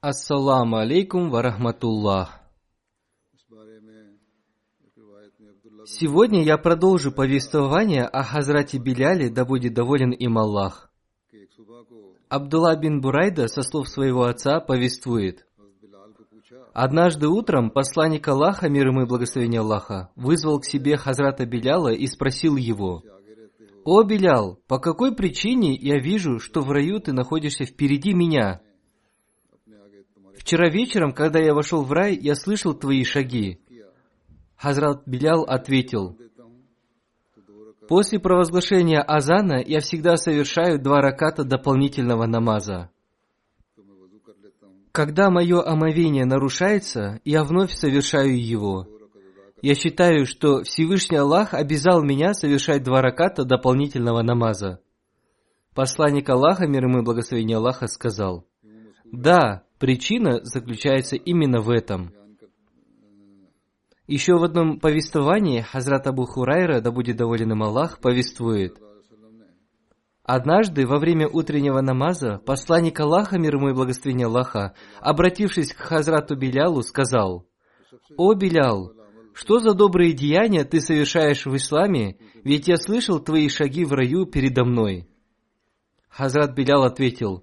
Ассаламу алейкум ва рахматуллах. Сегодня я продолжу повествование о Хазрате Беляле, да будет доволен им Аллах. Абдулла бин Бурайда со слов своего отца повествует. Однажды утром посланник Аллаха, мир ему и благословение Аллаха, вызвал к себе Хазрата Беляла и спросил его – «О, Белял, по какой причине я вижу, что в раю ты находишься впереди меня?» «Вчера вечером, когда я вошел в рай, я слышал твои шаги». Хазрат Белял ответил, «После провозглашения азана я всегда совершаю два раката дополнительного намаза. Когда мое омовение нарушается, я вновь совершаю его, я считаю, что Всевышний Аллах обязал меня совершать два раката дополнительного намаза. Посланник Аллаха, мир ему и благословение Аллаха, сказал, «Да, причина заключается именно в этом». Еще в одном повествовании Хазрат Абу Хурайра, да будет доволен им Аллах, повествует. Однажды во время утреннего намаза посланник Аллаха, мир ему и благословение Аллаха, обратившись к Хазрату Белялу, сказал, «О, Белял, что за добрые деяния ты совершаешь в исламе, ведь я слышал твои шаги в раю передо мной». Хазрат Белял ответил,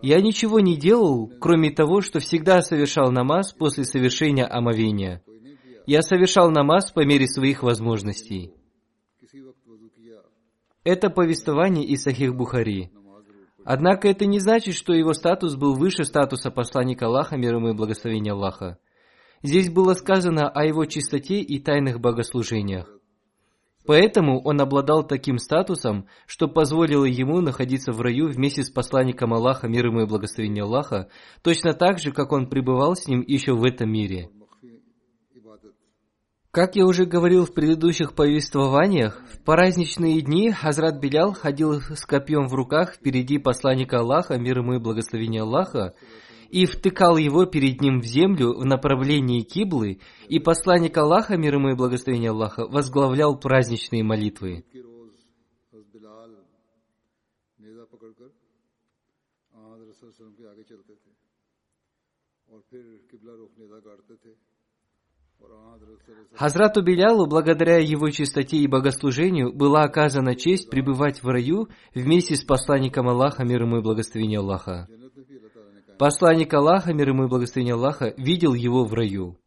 «Я ничего не делал, кроме того, что всегда совершал намаз после совершения омовения. Я совершал намаз по мере своих возможностей». Это повествование из Сахих Бухари. Однако это не значит, что его статус был выше статуса посланника Аллаха, мир ему и благословения Аллаха. Здесь было сказано о его чистоте и тайных богослужениях. Поэтому он обладал таким статусом, что позволило ему находиться в раю вместе с посланником Аллаха, мир ему и благословение Аллаха, точно так же, как он пребывал с ним еще в этом мире. Как я уже говорил в предыдущих повествованиях, в праздничные дни Хазрат Белял ходил с копьем в руках впереди посланника Аллаха, мир ему и благословение Аллаха, и втыкал его перед ним в землю в направлении киблы, и посланник Аллаха, мир ему и благословение Аллаха, возглавлял праздничные молитвы. Хазрату Белялу, благодаря его чистоте и богослужению, была оказана честь пребывать в раю вместе с посланником Аллаха, мир ему и благословение Аллаха. Посланник Аллаха, мир ему и благословение Аллаха, видел его в раю.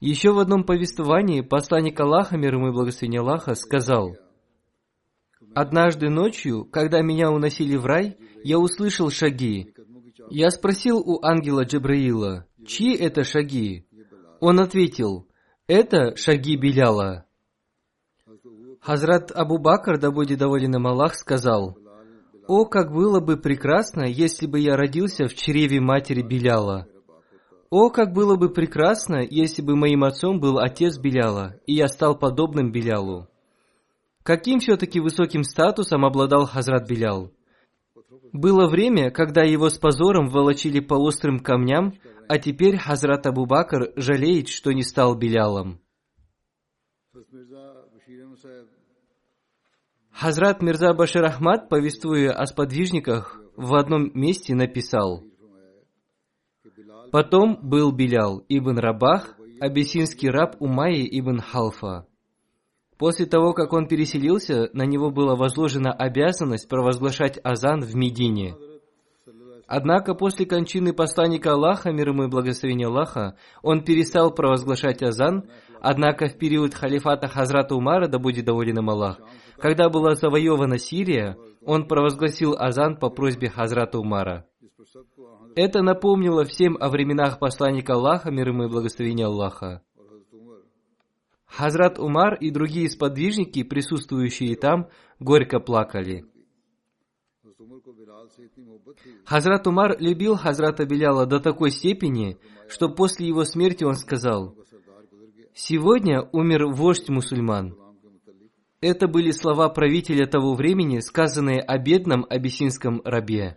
Еще в одном повествовании посланник Аллаха, мир ему и благословение Аллаха, сказал, «Однажды ночью, когда меня уносили в рай, я услышал шаги. Я спросил у ангела Джабраила, чьи это шаги? Он ответил, Это шаги Биляла. Хазрат Абу Бакр, да будет доволен им Аллах, сказал, «О, как было бы прекрасно, если бы я родился в чреве матери Биляла! О, как было бы прекрасно, если бы моим отцом был отец Беляла, и я стал подобным Белялу!» Каким все-таки высоким статусом обладал Хазрат Белял? Было время, когда его с позором волочили по острым камням, а теперь Хазрат Абу Бакр жалеет, что не стал Белялом. Хазрат Мирза Башир Ахмад, повествуя о сподвижниках, в одном месте написал, «Потом был Билял ибн Рабах, абиссинский раб Умайи ибн Халфа. После того, как он переселился, на него была возложена обязанность провозглашать азан в Медине. Однако после кончины посланника Аллаха, мир ему и благословения Аллаха, он перестал провозглашать азан, однако в период халифата Хазрата Умара, да будет доволен им Аллах, когда была завоевана Сирия, он провозгласил азан по просьбе Хазрата Умара. Это напомнило всем о временах посланника Аллаха, мир ему и благословения Аллаха. Хазрат Умар и другие сподвижники, присутствующие там, горько плакали. Хазрат Умар любил Хазрата Беляла до такой степени, что после его смерти он сказал, «Сегодня умер вождь мусульман». Это были слова правителя того времени, сказанные о бедном абиссинском рабе.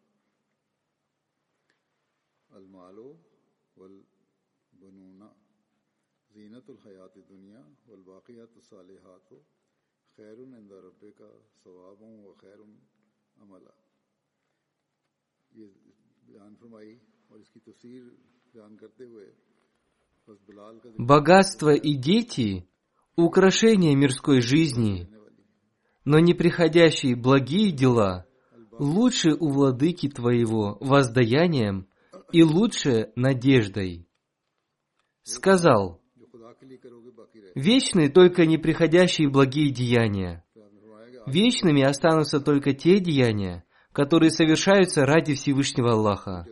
المال والبنون زینت الحیات دنیا والباقیات الصالحات خیر عند ربک ثواب و خیر عملا یہ بیان فرمائی اور اس کی تفسیر بیان کرتے ہوئے Богатство и дети – украшения мирской жизни, но неприходящие благие дела лучше у владыки твоего воздаянием – и лучше надеждой. Сказал, вечны только неприходящие благие деяния. Вечными останутся только те деяния, которые совершаются ради Всевышнего Аллаха.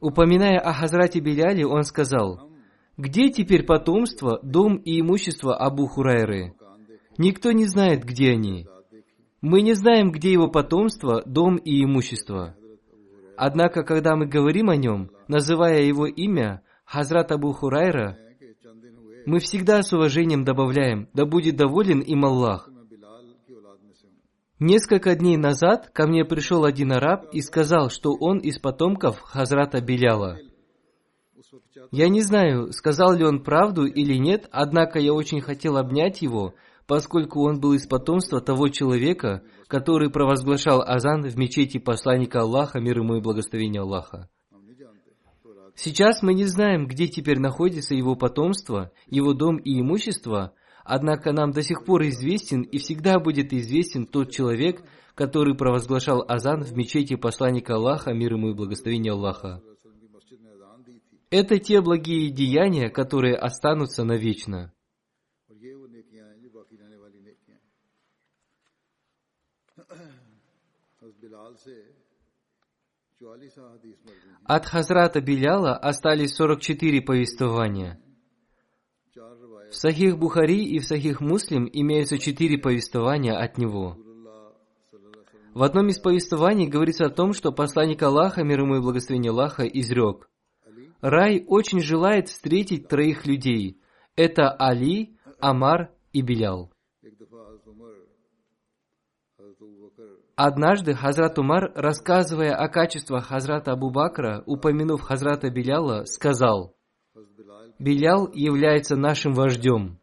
Упоминая о Хазрате Беляле, он сказал, «Где теперь потомство, дом и имущество Абу Хурайры? Никто не знает, где они. Мы не знаем, где его потомство, дом и имущество. Однако, когда мы говорим о нем, называя его имя, Хазрат Абу Хурайра, мы всегда с уважением добавляем, да будет доволен им Аллах. Несколько дней назад ко мне пришел один араб и сказал, что он из потомков Хазрата Беляла. Я не знаю, сказал ли он правду или нет, однако я очень хотел обнять его, поскольку он был из потомства того человека, который провозглашал азан в мечети посланника Аллаха, мир ему и благословение Аллаха. Сейчас мы не знаем, где теперь находится его потомство, его дом и имущество, однако нам до сих пор известен и всегда будет известен тот человек, который провозглашал азан в мечети посланника Аллаха, мир ему и благословение Аллаха. Это те благие деяния, которые останутся навечно. От Хазрата Биляла остались 44 повествования. В Сахих Бухари и в Сахих Муслим имеются четыре повествования от него. В одном из повествований говорится о том, что посланник Аллаха, мир ему и благословение Аллаха, изрек. Рай очень желает встретить троих людей. Это Али, Амар и Билял. Однажды Хазрат Умар, рассказывая о качествах Хазрата Абу Бакра, упомянув Хазрата Биляла, сказал, «Билял является нашим вождем».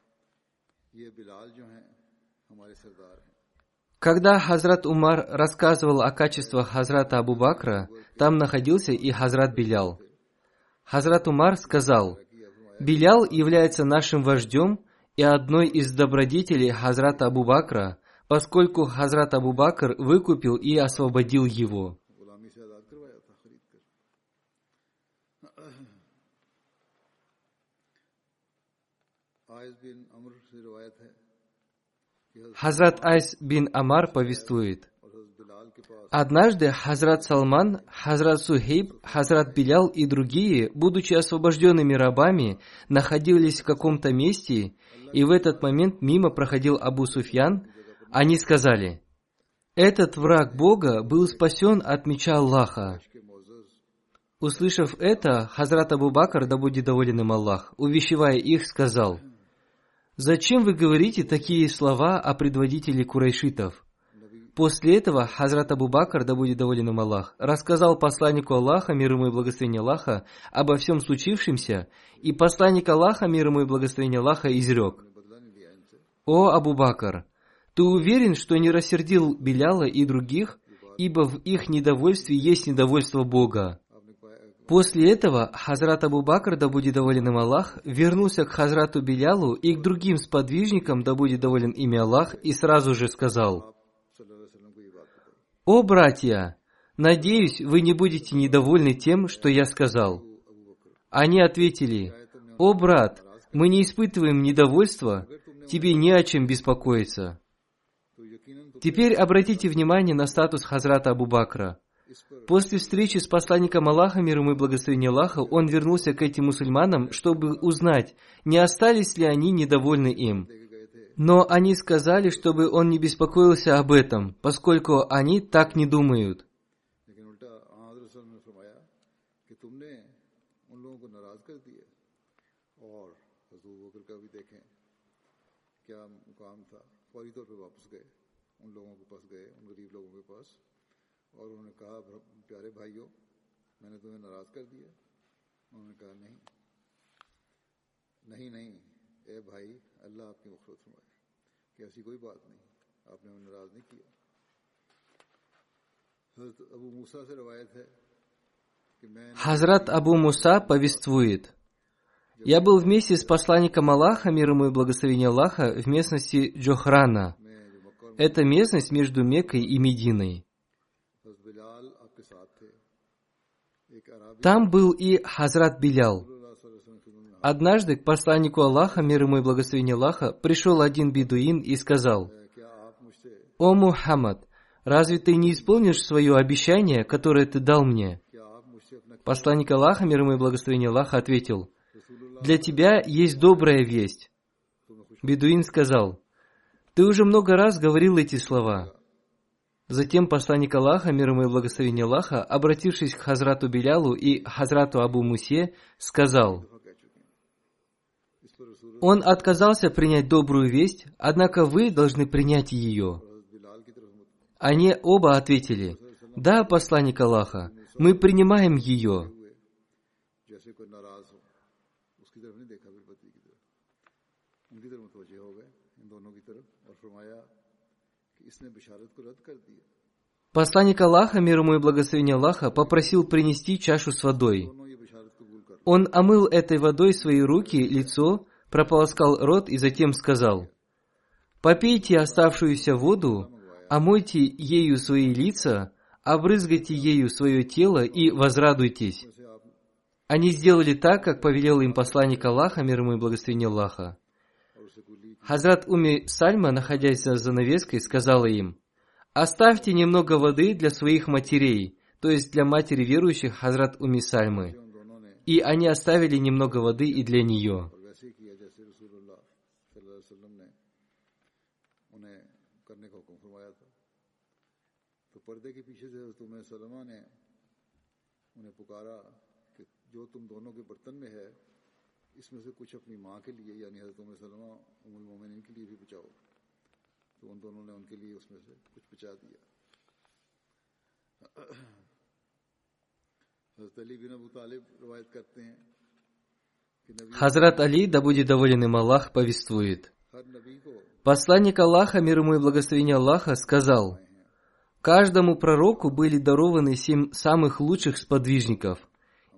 Когда Хазрат Умар рассказывал о качествах Хазрата Абу Бакра, там находился и Хазрат Билял. Хазрат Умар сказал, Билял является нашим вождем и одной из добродетелей Хазрата Абу Бакра, поскольку Хазрат Абу Бакр выкупил и освободил его. Хазрат Айс бин Амар повествует. Однажды Хазрат Салман, Хазрат Сухейб, Хазрат Белял и другие, будучи освобожденными рабами, находились в каком-то месте, и в этот момент мимо проходил Абу Суфьян, они сказали, «Этот враг Бога был спасен от меча Аллаха». Услышав это, Хазрат Абу Бакр, да будет доволен им Аллах, увещевая их, сказал, «Зачем вы говорите такие слова о предводителе курайшитов?» После этого Хазрат Абу Бакр, да будет доволен им Аллах, рассказал посланнику Аллаха, мир ему и благословение Аллаха, обо всем случившемся, и посланник Аллаха, мир ему и благословение Аллаха, изрек. «О, Абу Бакр, ты уверен, что не рассердил Беляла и других, ибо в их недовольстве есть недовольство Бога. После этого Хазрат Абу Бакр, да будет доволен им Аллах, вернулся к Хазрату Белялу и к другим сподвижникам, да будет доволен ими Аллах, и сразу же сказал, «О, братья, надеюсь, вы не будете недовольны тем, что я сказал». Они ответили, «О, брат, мы не испытываем недовольства, тебе не о чем беспокоиться». तो यकीनन तो Теперь обратите внимание на статус Хазрата Абу Бакра. इस पर После встречи с посланником Аллаха, мир ему и благословение Аллаха, он вернулся к этим мусульманам, чтобы узнать, не остались ли они недовольны им. लेके गए थे Но они сказали, чтобы он не беспокоился об этом, поскольку они так не думают. लेकिन उल्टा हजरत सल्लल्लाहु अलैहि वसल्लम ने फरमाया कि तुमने उन लोगों को नाराज कर दिया और हजूर बकर का भी देखें क्या मुकाम था फौरी तौर पे वापस और उन्होंने कहा "भ्र- प्यारे भाइयों मैंने तुम्हें नाराज कर दिया उन्होंने कहा नहीं नहीं नहीं ए भाई अल्लाह आपकी मफरत फरमाए कि ऐसी कोई बात नहीं आपने हमें नाराज नहीं किया हजरत अबू मूसा से रवायत है कि मैं Хазрат Абу Муса повествует, «Я был вместе с посланником Аллаха, мир ему и благословение Аллаха, в местности Джохрана. मैं जो मक्का और Это местность между Меккой и Мединой. Там был и Хазрат Билял. Однажды к посланнику Аллаха, мир ему и благословение Аллаха, пришел один бедуин и сказал, «О Мухаммад, разве ты не исполнишь свое обещание, которое ты дал мне?» Посланник Аллаха, мир ему и благословение Аллаха, ответил, «Для тебя есть добрая весть». Бедуин сказал, «Ты уже много раз говорил эти слова. Затем посланник Аллаха, мир ему и благословение Аллаха, обратившись к Хазрату Белялу и Хазрату Абу Мусе, сказал, «Он отказался принять добрую весть, однако вы должны принять ее». Они оба ответили, «Да, посланник Аллаха, мы принимаем ее». فرمایا Посланник Аллаха, мир ему и благословение Аллаха, попросил принести чашу с водой. Он омыл этой водой свои руки, лицо, прополоскал рот и затем сказал, «Попейте оставшуюся воду, омойте ею свои лица, обрызгайте ею свое тело и возрадуйтесь». Они сделали так, как повелел им посланник Аллаха, мир ему и благословение Аллаха. और उसे कुली Хазрат Уми Сальма, находясь за занавеской, сказала им, «Оставьте немного воды для своих матерей», то есть для матери верующих Хазрат Уми Сальмы. उन दोनों ने И они оставили немного воды и для нее. और वैसे ही किया जैसे रसूलुल्लाह सल्लल्लाहु अलैहि वसल्लम ने उन्हें करने का हुक्म फरमाया था तो पर्दे के पीछे से तुम्हें सलमा ने उन्हें पुकारा कि जो तुम दोनों के बर्तन में है इसमें से कुछ अपनी माँ के लिए यानी हजरत उम्मे सलमा उमुल मोमिनीन के लिए भी बचाओ तो उन दोनों ने उनके लिए उसमें से कुछ बचा दिया हजरत अली बिन अबू तालिब रवायत करते हैं कि नबी Хазрат Али, да будет доволен им Аллах, повествует. हर नबी को Посланник Аллаха, мир ему и благословение Аллаха, сказал, «Каждому пророку были дарованы семь самых лучших сподвижников,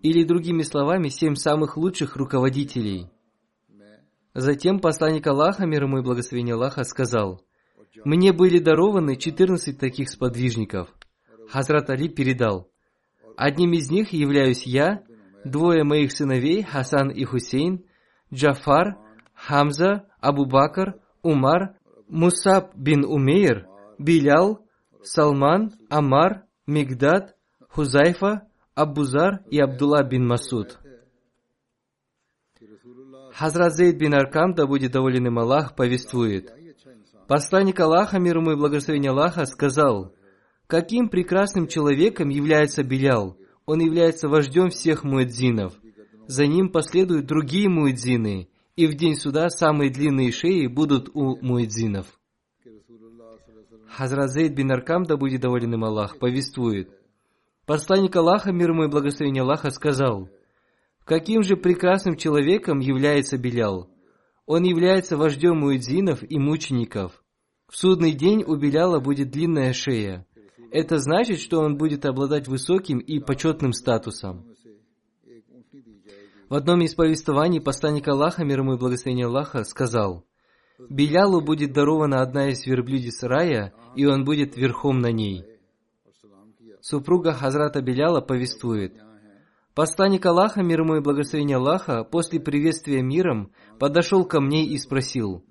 или другими словами, семь самых лучших руководителей. Затем посланник Аллаха, мир ему и благословение Аллаха, сказал, «Мне были дарованы 14 таких сподвижников». Хазрат Али передал, «Одним из них являюсь я, двое моих сыновей, Хасан и Хусейн, Джафар, Хамза, Абу Бакр, Умар, Мусаб бин Умейр, Билял, Салман, Амар, Мигдад, Хузайфа, Аббузар и Абдулла бин Масуд. Хазрат Зейд бин Аркам, да будет доволен им Аллах, повествует. Посланник Аллаха, мир ему и благословение Аллаха, сказал, «Каким прекрасным человеком является Белял? Он является вождем всех муэдзинов. За ним последуют другие муэдзины, и в день суда самые длинные шеи будут у муэдзинов». Хазрат Зейд бин Аркам, да будет доволен им Аллах, повествует. Посланник Аллаха, мир ему и благословение Аллаха, сказал – Каким же прекрасным человеком является Белял? Он является вождем муэдзинов и мучеников. В судный день у Беляла будет длинная шея. Это значит, что он будет обладать высоким и почетным статусом. В одном из повествований посланник Аллаха, мир ему и благословение Аллаха, сказал, «Белялу будет дарована одна из верблюдиц рая, и он будет верхом на ней». Супруга Хазрата Беляла повествует – Посланник Аллаха, мир ему и благословение Аллаха, после приветствия миром, подошел ко мне и спросил,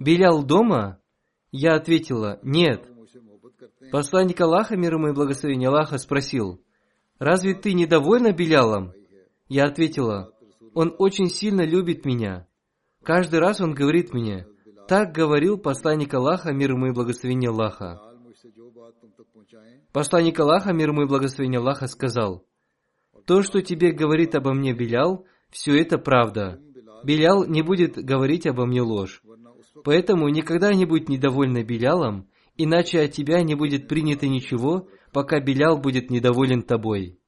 «Белял дома?» Я ответила, «Нет». Посланник Аллаха, мир ему и благословение Аллаха, спросил, «Разве ты недовольна Белялом?» Я ответила, «Он очень сильно любит меня. Каждый раз он говорит мне, так говорил посланник Аллаха, мир ему и благословение Аллаха. Посланник Аллаха, мир ему и благословение Аллаха, сказал, то, что тебе говорит обо мне Белял, все это правда. Белял не будет говорить обо мне ложь. Поэтому никогда не будь недовольна Белялом, иначе от тебя не будет принято ничего, пока Белял будет недоволен тобой.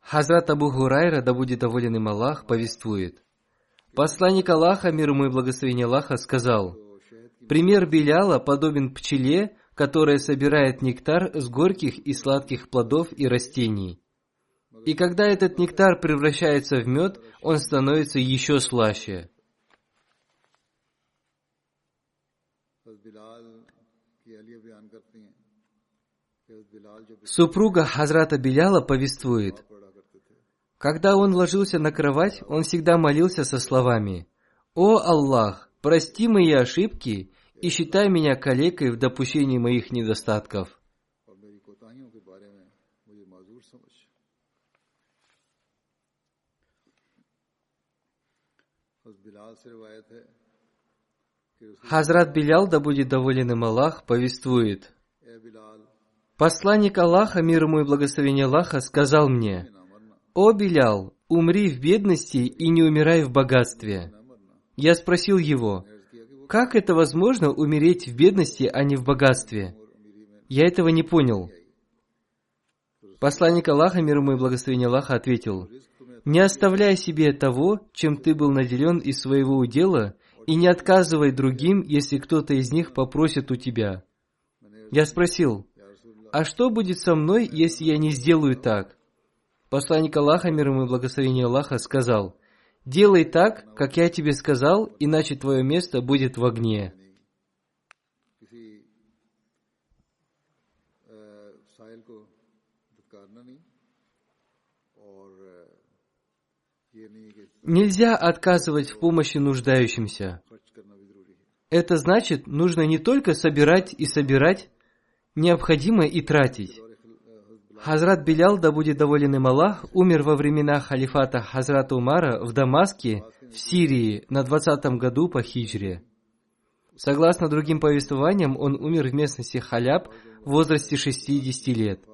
Хазрат Абу Хурайра, да будет доволен им Аллах, повествует. Посланник Аллаха, мир ему и благословение Аллаха, сказал, «Пример Беляла подобен пчеле, которая собирает нектар с горьких и сладких плодов и растений. И когда этот нектар превращается в мед, он становится еще слаще. Супруга Хазрата Беляла повествует, когда он ложился на кровать, он всегда молился со словами «О Аллах, прости мои ошибки и считай меня калекой в допущении моих недостатков. Хазрат Билял, да будет доволен им Аллах, повествует. Посланник Аллаха, мир ему и благословение Аллаха, сказал мне, «О Билял, умри в бедности и не умирай в богатстве». Я спросил его, как это возможно умереть в бедности, а не в богатстве? Я этого не понял. Посланник Аллаха, мир ему и благословение Аллаха, ответил, «Не оставляй себе того, чем ты был наделен из своего удела, и не отказывай другим, если кто-то из них попросит у тебя». Я спросил, «А что будет со мной, если я не сделаю так?» Посланник Аллаха, мир ему и благословение Аллаха, сказал, Делай так, как я тебе сказал, иначе твое место будет в огне. Нельзя отказывать в помощи нуждающимся. Это значит, нужно не только собирать и собирать, необходимо и тратить. Хазрат Билял, да будет доволен им Аллах, умер во времена халифата Хазрата Умара в Дамаске, в Сирии, на 20 году по хиджре. Согласно другим повествованиям, он умер в местности Халяб в возрасте 60 лет.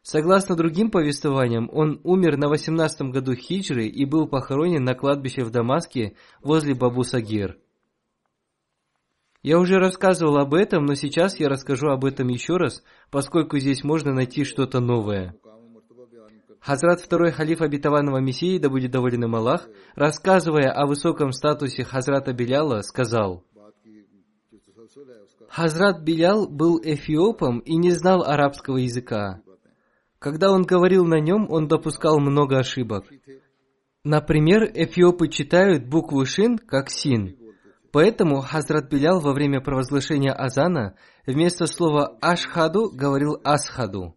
Согласно другим повествованиям, он умер на 18 году хиджры и был похоронен на кладбище в Дамаске возле Бабу Сагир. Я уже рассказывал об этом, но сейчас я расскажу об этом еще раз, поскольку здесь можно найти что-то новое. Хазрат второй халиф обетованного Мессии, да будет доволен им Аллах, рассказывая о высоком статусе Хазрата Беляла, сказал, Хазрат Билял был эфиопом и не знал арабского языка. Когда он говорил на нем, он допускал много ошибок. Например, эфиопы читают букву шин как син. Поэтому Хазрат Белял во время провозглашения Азана вместо слова «ашхаду» говорил «асхаду».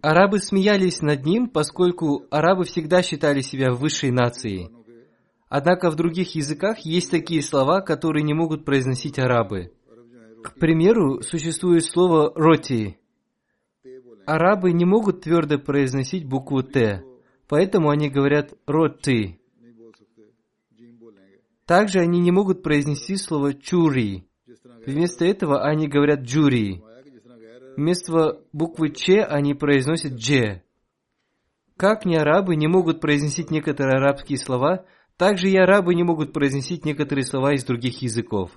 Арабы смеялись над ним, поскольку арабы всегда считали себя высшей нацией. Однако в других языках есть такие слова, которые не могут произносить арабы. К примеру, существует слово «роти», арабы не могут твердо произносить букву «Т», поэтому они говорят «роты». Также они не могут произнести слово «чури». Вместо этого они говорят «джури». Вместо буквы «ч» они произносят «дже». Как не арабы не могут произносить некоторые арабские слова, также и арабы не могут произносить некоторые слова из других языков.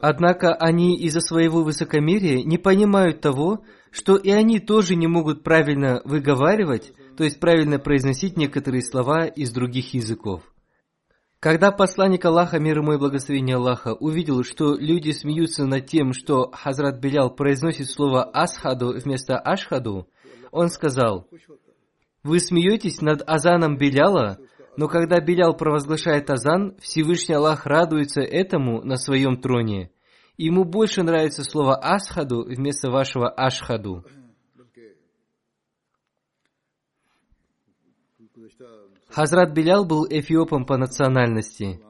Однако они из-за своего высокомерия не понимают того, что и они тоже не могут правильно выговаривать, то есть правильно произносить некоторые слова из других языков. Когда посланник Аллаха, мир ему и благословение Аллаха, увидел, что люди смеются над тем, что Хазрат Белял произносит слово «асхаду» вместо «ашхаду», он сказал, «Вы смеетесь над азаном Беляла, но когда Белял провозглашает азан, Всевышний Аллах радуется этому на своем троне. Ему больше нравится слово «асхаду» вместо вашего «ашхаду». Хазрат Белял был эфиопом по национальности.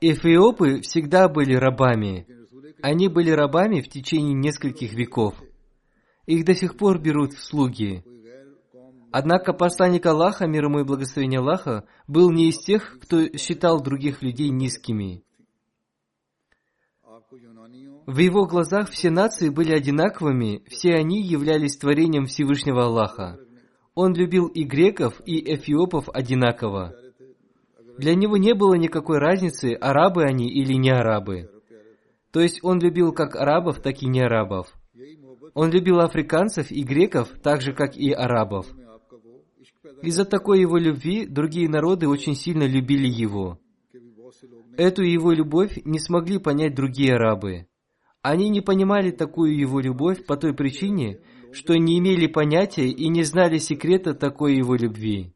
Эфиопы всегда были рабами. Они были рабами в течение нескольких веков. Их до сих пор берут в слуги. Однако посланник Аллаха, мир ему и благословение Аллаха, был не из тех, кто считал других людей низкими. В его глазах все нации были одинаковыми, все они являлись творением Всевышнего Аллаха. Он любил и греков, и эфиопов одинаково. Для него не было никакой разницы, арабы они или не арабы. То есть он любил как арабов, так и не арабов. Он любил африканцев и греков, так же, как и арабов – из-за такой его любви другие народы очень сильно любили его. Эту его любовь не смогли понять другие арабы. Они не понимали такую его любовь по той причине, что не имели понятия и не знали секрета такой его любви.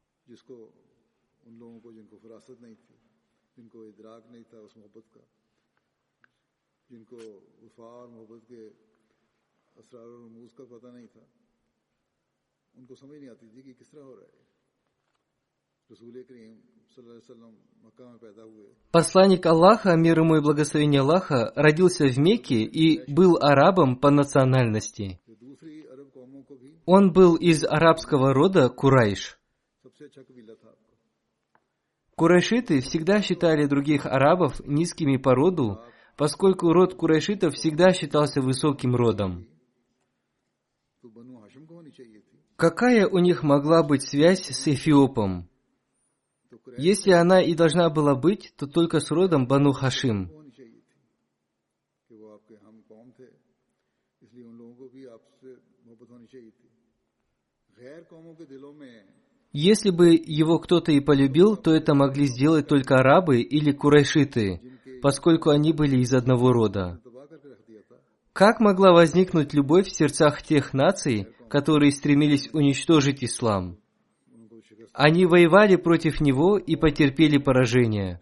اسرار اور رموز کا پتہ نہیں Посланник Аллаха, мир ему и благословение Аллаха, родился в Мекке и был арабом по национальности. Он был из арабского рода Курайш. Курайшиты всегда считали других арабов низкими по роду, поскольку род курайшитов всегда считался высоким родом. Какая у них могла быть связь с Эфиопом? Если она и должна была быть, то только с родом Бану Хашим. Если бы его кто-то и полюбил, то это могли сделать только арабы или курайшиты, поскольку они были из одного рода. Как могла возникнуть любовь в сердцах тех наций, которые стремились уничтожить ислам? उनको शिकस्त Они воевали против него и потерпели поражение.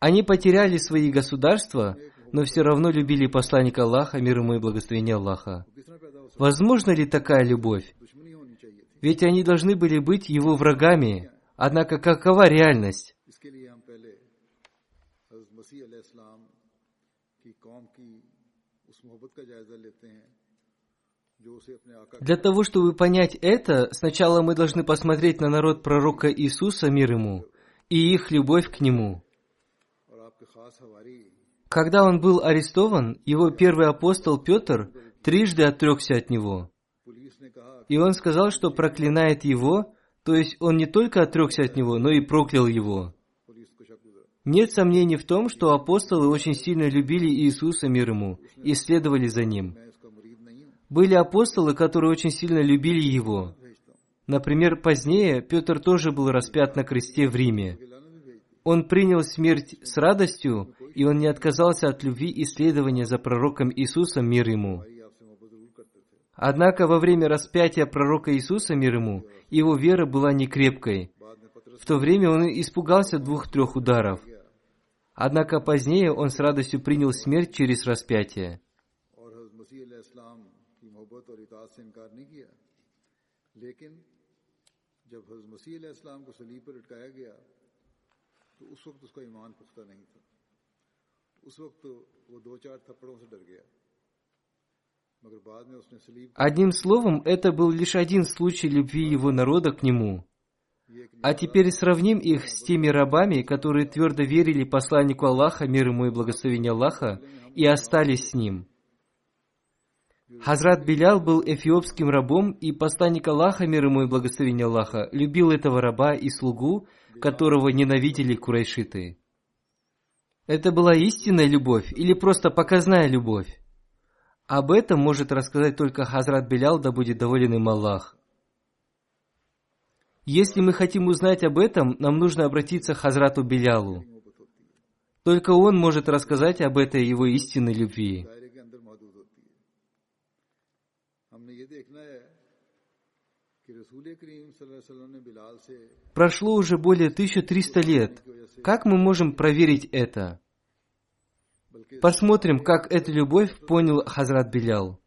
Они потеряли свои государства, но все равно любили посланника Аллаха, мир ему и благословение Аллаха. किस तरह पैदा हो सकती Возможно ли такая любовь? दुश्मनी होनी चाहिए थी Ведь они должны были быть его врагами. Однако какова реальность? इसके लिए हम पहले हजरत मसीह अलैहिस्सलाम की कौम की उस मोहब्बत का जायजा लेते हैं जो उसे अपने आका Для того, чтобы понять это, сначала мы должны посмотреть на народ пророка Иисуса, мир ему, и их любовь к нему. Когда он был арестован, его первый апостол Петр трижды отрекся от него. И он сказал, что проклинает его, то есть он не только отрекся от него, но и проклял его. Нет сомнений в том, что апостолы очень сильно любили Иисуса мир ему и следовали за ним – были апостолы, которые очень сильно любили его. Например, позднее Петр тоже был распят на кресте в Риме. Он принял смерть с радостью, и он не отказался от любви и следования за пророком Иисусом мир ему. Однако во время распятия пророка Иисуса мир ему, его вера была некрепкой. В то время он испугался двух-трех ударов. Однако позднее он с радостью принял смерть через распятие. Одним словом, это был лишь один случай любви его народа к нему. А теперь сравним их с теми рабами, которые твердо верили посланнику Аллаха, мир ему и благословение Аллаха, и остались с ним. Хазрат Белял был эфиопским рабом, и посланник Аллаха, мир ему и благословение Аллаха, любил этого раба и слугу, которого ненавидели курайшиты. Это была истинная любовь или просто показная любовь? Об этом может рассказать только Хазрат Белял, да будет доволен им Аллах. Если мы хотим узнать об этом, нам нужно обратиться к Хазрату Белялу. Только он может рассказать об этой его истинной любви. Прошло уже более 1300 лет. Как мы можем проверить это? Посмотрим, как эту любовь понял Хазрат Белял.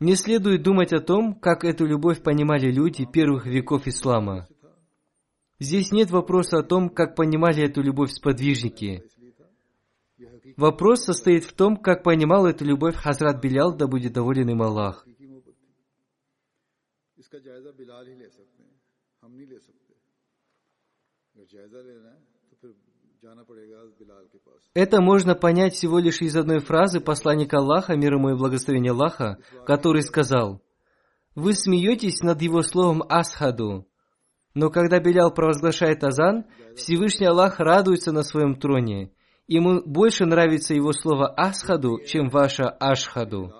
Не следует думать о том, как эту любовь понимали люди первых веков ислама. Здесь нет вопроса о том, как понимали эту любовь сподвижники. Вопрос состоит в том, как понимал эту любовь Хазрат Билял, да будет доволен им Аллах. Это можно понять всего лишь из одной фразы посланника Аллаха, мир ему и благословения Аллаха, который сказал, «Вы смеетесь над его словом «асхаду», но когда Белял провозглашает азан, Всевышний Аллах радуется на своем троне. Ему больше нравится его слово «асхаду», чем ваше «ашхаду».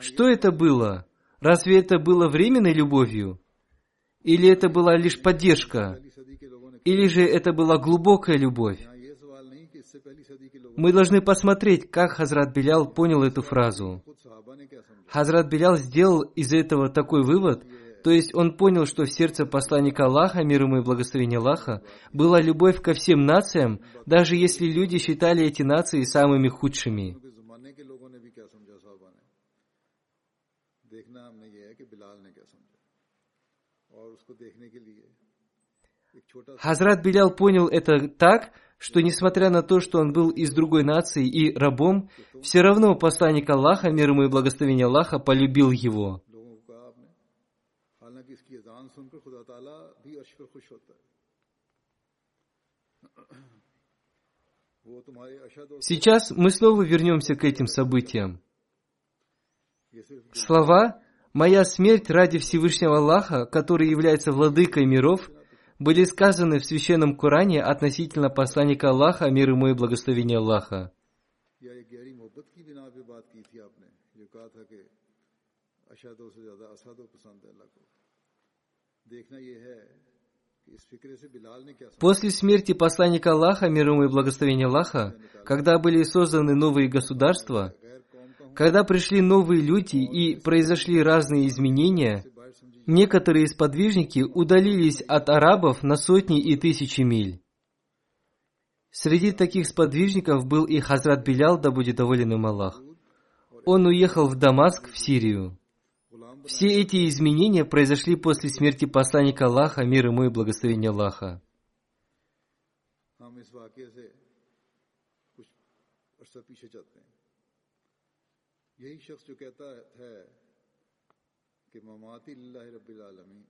Что это было? Разве это было временной любовью? Или это была лишь поддержка? Или же это была глубокая любовь? Мы должны посмотреть, как Хазрат Белял понял эту фразу. Хазрат Белял сделал из этого такой вывод, то есть он понял, что в сердце посланника Аллаха, мир ему и благословение Аллаха, была любовь ко всем нациям, даже если люди считали эти нации самыми худшими. Хазрат Белял понял это так, что несмотря на то, что он был из другой нации и рабом, все равно посланник Аллаха, мир ему и благословение Аллаха, полюбил его. Сейчас мы снова вернемся к этим событиям. Слова «Моя смерть ради Всевышнего Аллаха, который является владыкой миров», были сказаны в Священном Коране относительно посланника Аллаха, мир ему и благословение Аллаха. После смерти посланника Аллаха, мир ему и благословение Аллаха, когда были созданы новые государства, когда пришли новые люди и произошли разные изменения, некоторые сподвижники удалились от арабов на сотни и тысячи миль. Среди таких сподвижников был и Хазрат Билял, да будет доволен им Аллах. Он уехал в Дамаск, в Сирию. Все эти изменения произошли после смерти посланника Аллаха, мир ему и благословения Аллаха. یہی شخص جو کہتا ہے کہ مماتی اللہ رب العالمین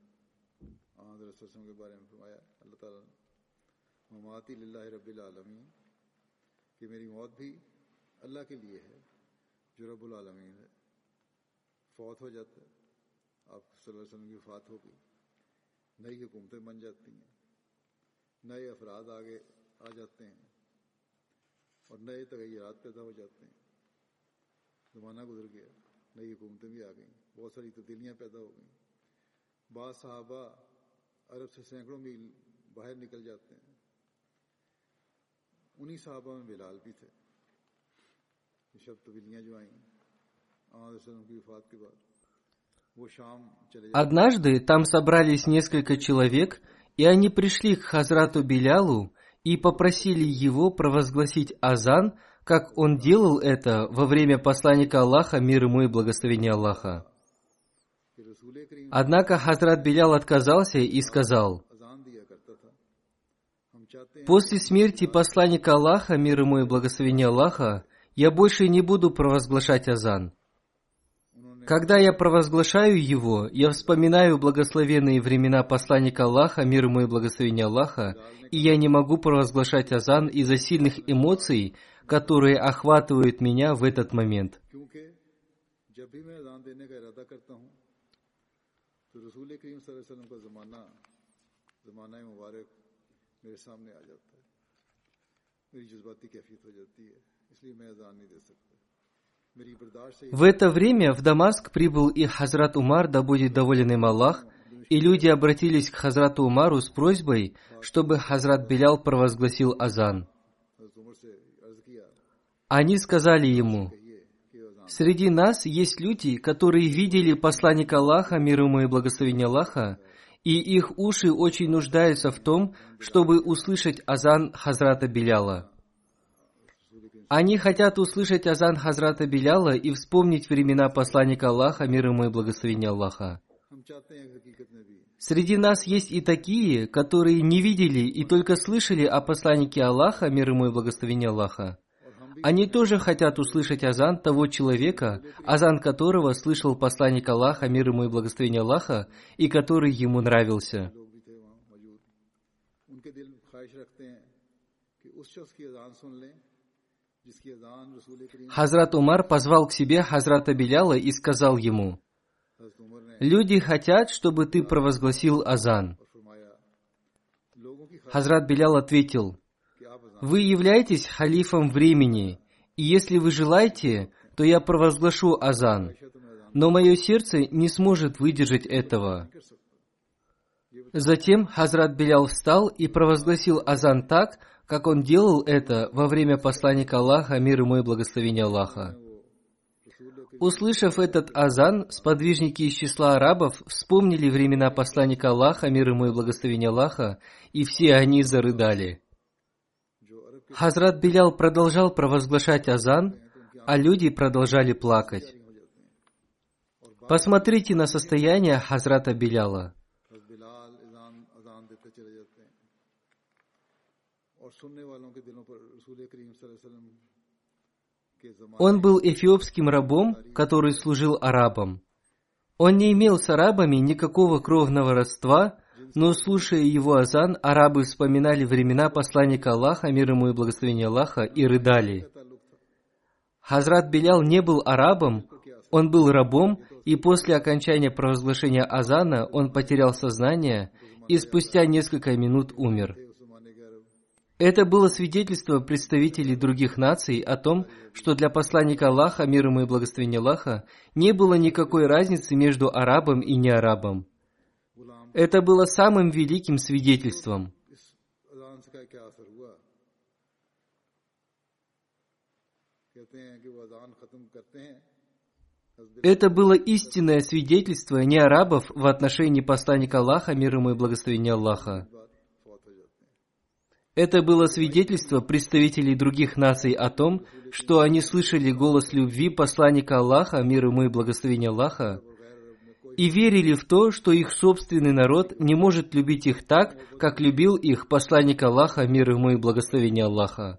حضرت وسلم کے بارے میں فرمایا اللہ تعالیٰ نے مماتی اللہ رب العالمین کہ میری موت بھی اللہ کے لیے ہے جو رب العالمین ہے فوت ہو جاتا ہے आप वसल्लम की वफात होगी। नई हुकूमतें बन जाती हैं। नए अफराद आगे आ जाते हैं और नए तगैयात पैदा हो जाते हैं। ज़माना गुजर गया, नई हुकूमतें भी आ गई, बहुत सारी तब्दीलियाँ पैदा हो गई। बाद साहबा अरब से सैकड़ों मील बाहर निकल जाते हैं। उन्हीं साहबा में बिलाल भी थे। सब तब्दीलियाँ जो आई आम की वफात के बाद। Однажды там собрались несколько человек, и они пришли к Хазрату Белялу и попросили его провозгласить азан, как он делал это во время посланника Аллаха, мир ему и благословение Аллаха. Однако Хазрат Белял отказался и сказал, «После смерти посланника Аллаха, мир ему и благословение Аллаха, я больше не буду провозглашать азан. Когда я провозглашаю его, я вспоминаю благословенные времена посланника Аллаха, мир ему и благословение Аллаха, и я не могу провозглашать азан из-за сильных эмоций, которые охватывают меня в этот момент. क्योंकि जब भी मैं अजान देने का इरादा करता हूँ तो रसूल करीम सल्लल्लाहु अलैहि वसल्लम का ज़माना ज़माना मुबारक मेरे सामने आ जाता है मेरी जज्बाती कैफियत हो जाती है इसलिए मैं अजान नहीं दे सकता मेरी बर्दाश्त से в это время в Дамаск прибыл и Хазрат Умар, да будет доволен им Аллах, и люди обратились к Хазрату Умару с просьбой, чтобы Хазрат Белял провозгласил азан. Они сказали ему, «Среди нас есть люди, которые видели посланника Аллаха, мир ему и благословение Аллаха, и их уши очень нуждаются в том, чтобы услышать азан Хазрата Беляла». Они хотят услышать азан Хазрата Беляла и вспомнить времена посланника Аллаха, мир ему и благословения Аллаха. Среди нас есть и такие, которые не видели и только слышали о посланнике Аллаха, мир ему и благословения Аллаха. Они тоже хотят услышать азан того человека, азан которого слышал посланник Аллаха, мир ему и благословение Аллаха, и который ему нравился. ان Хазрат Умар позвал к себе Хазрата Беляла и сказал ему, «Люди хотят, чтобы ты провозгласил азан». Хазрат Белял ответил, «Вы являетесь халифом времени, и если вы желаете, то я провозглашу азан, но мое сердце не сможет выдержать этого». Затем Хазрат Белял встал и провозгласил азан так, как он делал это во время посланника Аллаха, мир ему и благословение Аллаха. Услышав этот азан, сподвижники из числа арабов вспомнили времена посланника Аллаха, мир ему и благословение Аллаха, и все они зарыдали. Хазрат Белял продолжал провозглашать азан, а люди продолжали плакать. Посмотрите на состояние Хазрата Беляла – Он был эфиопским рабом, который служил арабам. Он не имел с арабами никакого кровного родства, но, слушая его азан, арабы вспоминали времена посланника Аллаха, мир ему и благословение Аллаха, и рыдали. Хазрат Белял не был арабом, он был рабом, и после окончания провозглашения азана он потерял сознание и спустя несколько минут умер. Это было свидетельство представителей других наций о том, что для посланника Аллаха, мир ему и благословение Аллаха, не было никакой разницы между арабом и неарабом. Это было самым великим свидетельством. Это было истинное свидетельство не арабов в отношении посланника Аллаха, мир ему и благословение Аллаха. Это было свидетельство представителей других наций о том, что они слышали голос любви посланника Аллаха, мир ему и благословения Аллаха, и верили в то, что их собственный народ не может любить их так, как любил их посланник Аллаха, мир ему и благословение Аллаха.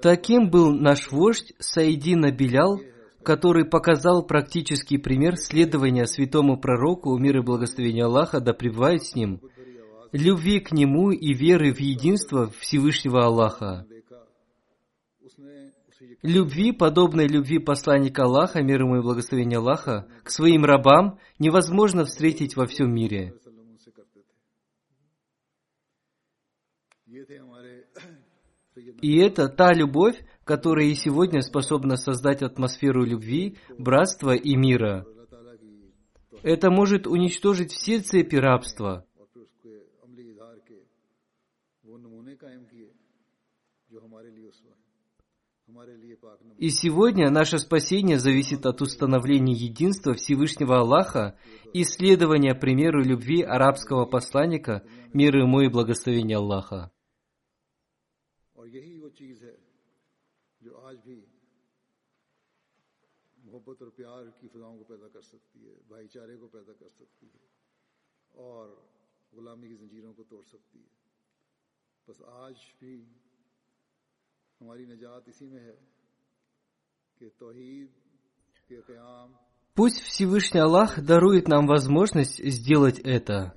Таким был наш вождь Саидина Белял, который показал практический пример следования святому пророку, мир и благословения Аллаха, да пребывает с ним, любви к нему и веры в единство Всевышнего Аллаха. Любви, подобной любви посланника Аллаха, мир ему и благословения Аллаха, к своим рабам невозможно встретить во всем мире. И это та любовь, которая и сегодня способна создать атмосферу любви, братства и мира. Это может уничтожить все цепи рабства. И сегодня наше спасение зависит от установления единства Всевышнего Аллаха и следования примеру любви арабского посланника, мир ему и благословения Аллаха. प्यार की फिजाओं को पैदा कर सकती है भाईचारे को पैदा कर सकती है और गुलामी की जंजीरों को तोड़ सकती है बस आज भी हमारी निजात इसी में है कि तोहीद के क़याम Пусть Всевышний Аллах дарует нам возможность сделать это.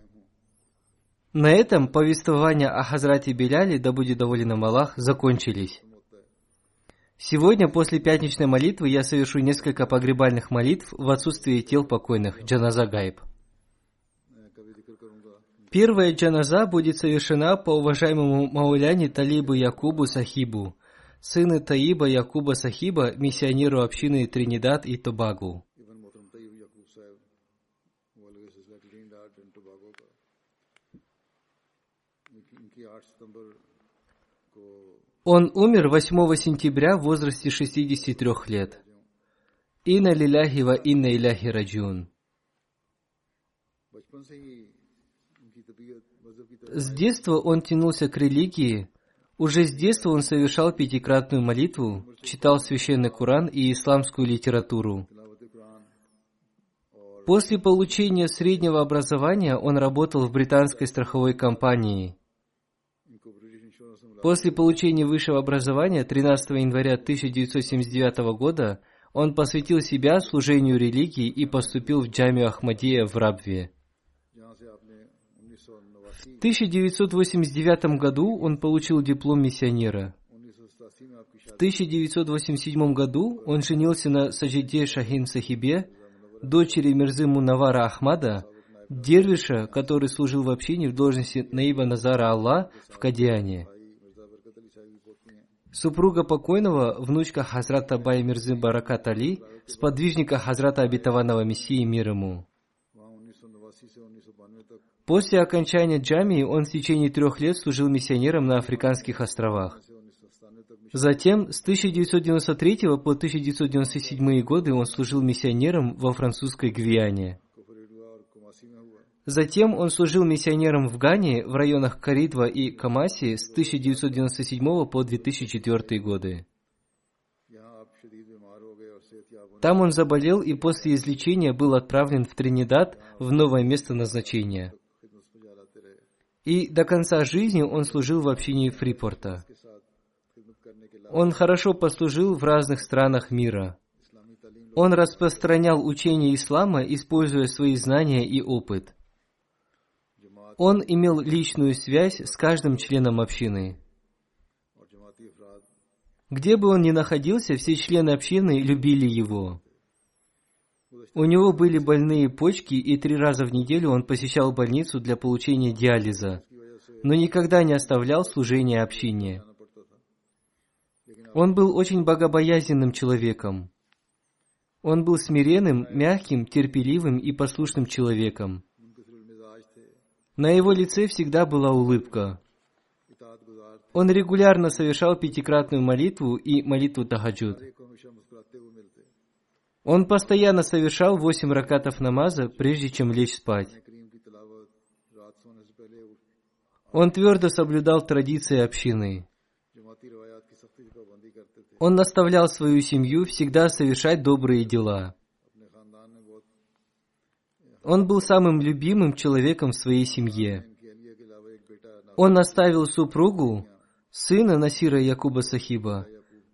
На этом повествования о Хазрате Беляле, да будет доволен им Аллах, закончились. Сегодня после пятничной молитвы я совершу несколько погребальных молитв в отсутствии тел покойных, джаназа гайб. Первая джаназа будет совершена по уважаемому мауляне Талибу Якубу Сахибу, сыну Таиба Якуба Сахиба, миссионеру общины Тринидад и Тобагу. Он умер 8 сентября в возрасте 63 лет. Инна лиляхи ва инна иляхи раджун. С детства он тянулся к религии, уже с детства он совершал пятикратную молитву, читал священный Куран и исламскую литературу. После получения среднего образования он работал в британской страховой компании – После получения высшего образования 13 января 1979 года он посвятил себя служению религии и поступил в джамию Ахмадия в Рабве. В 1989 году он получил диплом миссионера. В 1987 году он женился на Саджиде Шахин Сахибе, дочери Мирзы Мунавара Ахмада, дервиша, который служил в общине в должности Наиба Назара Алла в Кадиане супруга покойного, внучка Хазрата Бай Мирзы Баракат Али, сподвижника Хазрата Обетованного Мессии мир ему. После окончания джамии он в течение трех лет служил миссионером на Африканских островах. Затем с 1993 по 1997 годы он служил миссионером во французской Гвиане. Затем он служил миссионером в Гане в районах Каритва и Камаси с 1997 по 2004 годы. Там он заболел и после излечения был отправлен в Тринидад в новое место назначения. И до конца жизни он служил в общине Фрипорта. Он хорошо послужил в разных странах мира. Он распространял учение ислама, используя свои знания и опыт он имел личную связь с каждым членом общины. Где бы он ни находился, все члены общины любили его. У него были больные почки, и три раза в неделю он посещал больницу для получения диализа, но никогда не оставлял служение общине. Он был очень богобоязненным человеком. Он был смиренным, мягким, терпеливым и послушным человеком. На его лице всегда была улыбка. Он регулярно совершал пятикратную молитву и молитву тахаджуд. Он постоянно совершал восемь ракатов намаза, прежде чем лечь спать. Он твердо соблюдал традиции общины. Он наставлял свою семью всегда совершать добрые дела. Он был самым любимым человеком в своей семье. Он оставил супругу, сына Насира Якуба Сахиба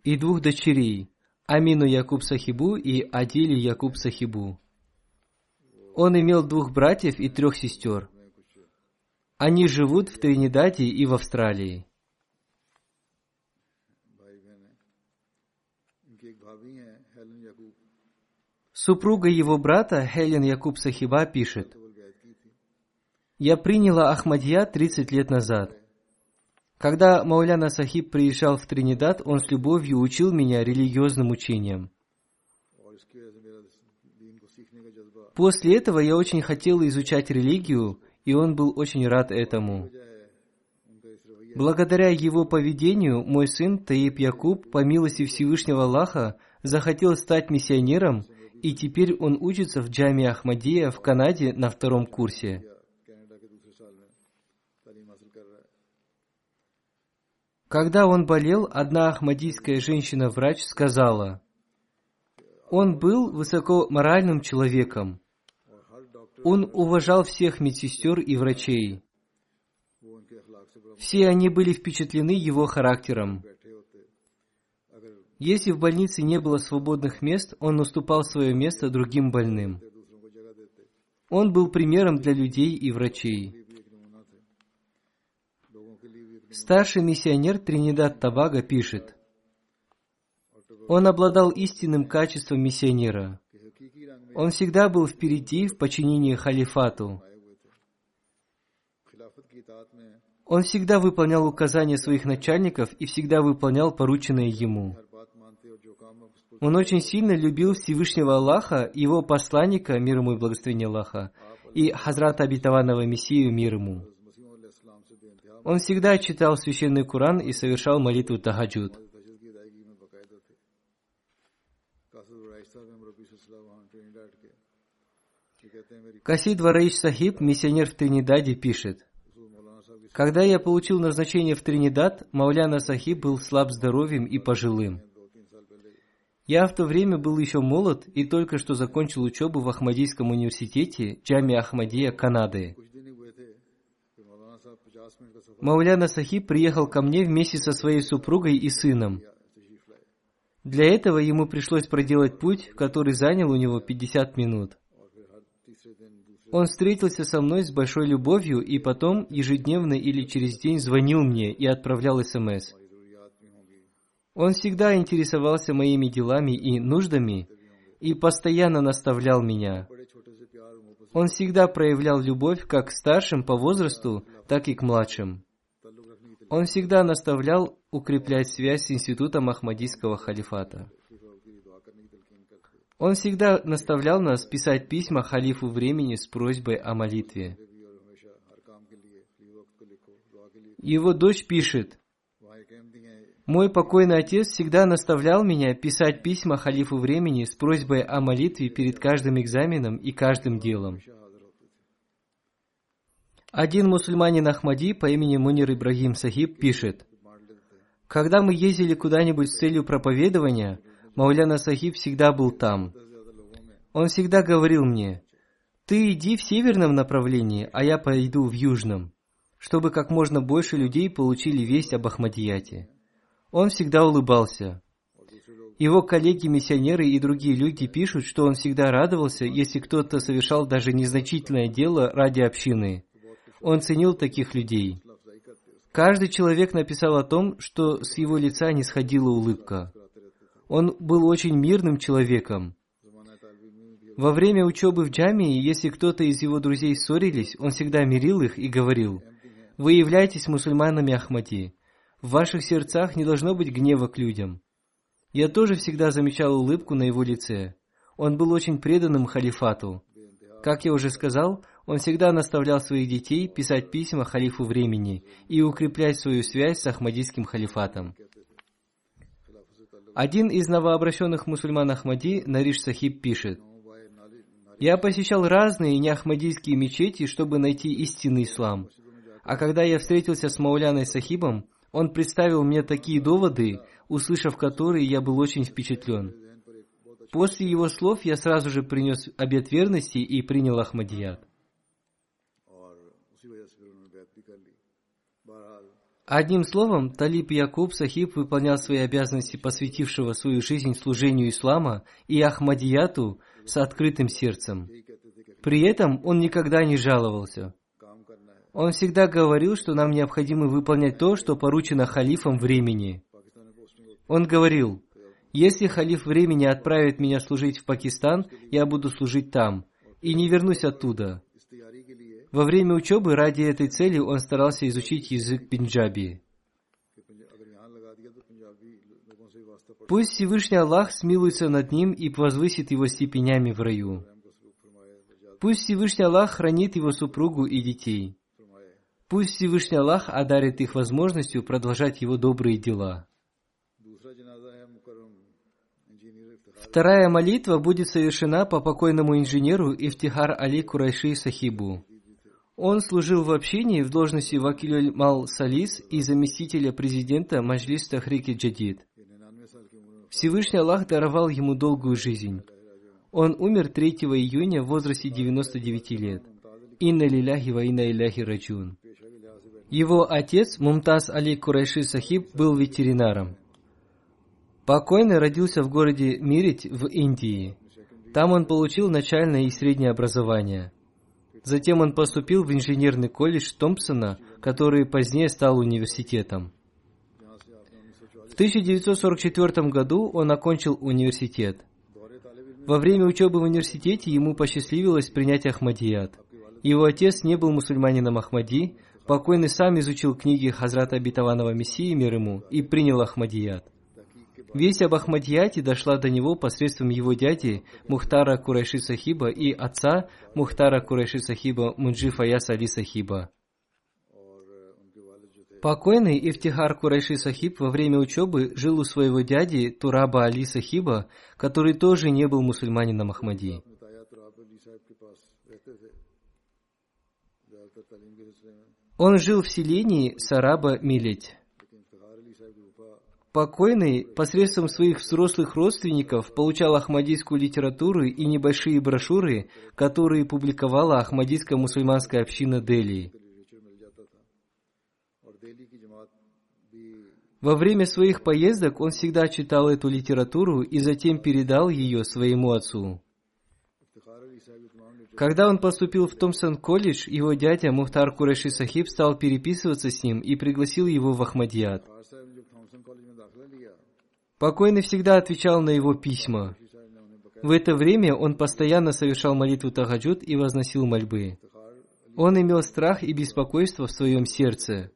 и двух дочерей, Амину Якуб Сахибу и Адили Якуб Сахибу. Он имел двух братьев и трех сестер. Они живут в Тринидаде и в Австралии. Супруга его брата, Хелен Якуб Сахиба, пишет, «Я приняла Ахмадья 30 лет назад. Когда Мауляна Сахиб приезжал в Тринидад, он с любовью учил меня религиозным учениям. После этого я очень хотела изучать религию, и он был очень рад этому. Благодаря его поведению мой сын Таиб Якуб, по милости Всевышнего Аллаха, захотел стать миссионером, и теперь он учится в Джаме Ахмадия в Канаде на втором курсе. Когда он болел, одна ахмадийская женщина-врач сказала, он был высокоморальным человеком. Он уважал всех медсестер и врачей. Все они были впечатлены его характером. Если в больнице не было свободных мест, он уступал свое место другим больным. Он был примером для людей и врачей. Старший миссионер Тринидад Табага пишет, он обладал истинным качеством миссионера. Он всегда был впереди в подчинении халифату. Он всегда выполнял указания своих начальников и всегда выполнял порученное ему. Он очень сильно любил Всевышнего Аллаха, его посланника, мир ему и благословение Аллаха, и Хазрата Обетованного Мессию, мир ему. Он всегда читал священный Куран и совершал молитву Тахаджуд. Касид Вараиш Сахиб, миссионер в Тринидаде, пишет, «Когда я получил назначение в Тринидад, Мауляна Сахиб был слаб здоровьем и пожилым. Я в то время был еще молод и только что закончил учебу в Ахмадийском университете Джами Ахмадия, Канады. Мауляна Сахиб приехал ко мне вместе со своей супругой и сыном. Для этого ему пришлось проделать путь, который занял у него 50 минут. Он встретился со мной с большой любовью и потом ежедневно или через день звонил мне и отправлял СМС. Он всегда интересовался моими делами и нуждами и постоянно наставлял меня. Он всегда проявлял любовь как к старшим по возрасту, так и к младшим. Он всегда наставлял укреплять связь с институтом Ахмадийского халифата. Он всегда наставлял нас писать письма халифу времени с просьбой о молитве. Его дочь пишет, «Мой покойный отец всегда наставлял меня писать письма халифу времени с просьбой о молитве перед каждым экзаменом и каждым делом. Один мусульманин Ахмади по имени Мунир Ибрагим Сахиб пишет, «Когда мы ездили куда-нибудь с целью проповедования, Мауляна Сахиб всегда был там. Он всегда говорил мне, «Ты иди в северном направлении, а я пойду в южном», чтобы как можно больше людей получили весть об Ахмадияте. Он всегда улыбался. Его коллеги-миссионеры и другие люди пишут, что он всегда радовался, если кто-то совершал даже незначительное дело ради общины – он ценил таких людей. Каждый человек написал о том, что с его лица не сходила улыбка. Он был очень мирным человеком. Во время учебы в джамии, если кто-то из его друзей ссорились, он всегда мирил их и говорил, «Вы являетесь мусульманами Ахмади. В ваших сердцах не должно быть гнева к людям». Я тоже всегда замечал улыбку на его лице. Он был очень преданным халифату. Как я уже сказал, он всегда наставлял своих детей писать письма халифу времени и укреплять свою связь с Ахмадийским халифатом. Один из новообращенных мусульман Ахмади, Нариш Сахиб, пишет, «Я посещал разные неахмадийские мечети, чтобы найти истинный ислам. А когда я встретился с Мауляной Сахибом, он представил мне такие доводы, услышав которые, я был очень впечатлен. После его слов я сразу же принес обет верности и принял Ахмадият. Одним словом, Талиб Якуб Сахиб выполнял свои обязанности посвятившего свою жизнь служению ислама и Ахмадияту с открытым сердцем. При этом он никогда не жаловался. Он всегда говорил, что нам необходимо выполнять то, что поручено халифом времени. Он говорил, если халиф времени отправит меня служить в Пакистан, я буду служить там и не вернусь оттуда. Во время учебы ради этой цели он старался изучить язык пинджаби. Пусть Всевышний Аллах смилуется над ним и возвысит его степенями в раю. Пусть Всевышний Аллах хранит его супругу и детей. Пусть Всевышний Аллах одарит их возможностью продолжать его добрые дела. Вторая молитва будет совершена по покойному инженеру Ифтихар Али Курайши Сахибу. Он служил в общине в должности Вакилюль Мал Салис и заместителя президента Маджлис Тахрики Джадид. Всевышний Аллах даровал ему долгую жизнь. Он умер 3 июня в возрасте 99 лет. Инна лиляхи ва инна иляхи раджун. Его отец, Мумтаз Али Курайши Сахиб, был ветеринаром. Покойный родился в городе Мирить в Индии. Там он получил начальное и среднее образование. Затем он поступил в инженерный колледж Томпсона, который позднее стал университетом. В 1944 году он окончил университет. Во время учебы в университете ему посчастливилось принять Ахмадият. Его отец не был мусульманином Ахмади, Покойный сам изучил книги Хазрата Обетованного Мессии мир ему и принял Ахмадият. Весть об Ахмадьяте дошла до него посредством его дяди Мухтара Курайши Сахиба и отца Мухтара Курайши Сахиба Мунджифа Ясали Сахиба. Покойный Ифтихар Курайши Сахиб во время учебы жил у своего дяди Тураба Али Сахиба, который тоже не был мусульманином Ахмади. Он жил в селении Сараба Милеть. Покойный посредством своих взрослых родственников получал ахмадийскую литературу и небольшие брошюры, которые публиковала Ахмадийская мусульманская община Дели. Во время своих поездок он всегда читал эту литературу и затем передал ее своему отцу. Когда он поступил в Томпсон-колледж, его дядя Мухтар Кураши Сахиб стал переписываться с ним и пригласил его в Ахмадиад. Покойный всегда отвечал на его письма. В это время он постоянно совершал молитву Тагаджуд и возносил мольбы. Он имел страх и беспокойство в своем сердце.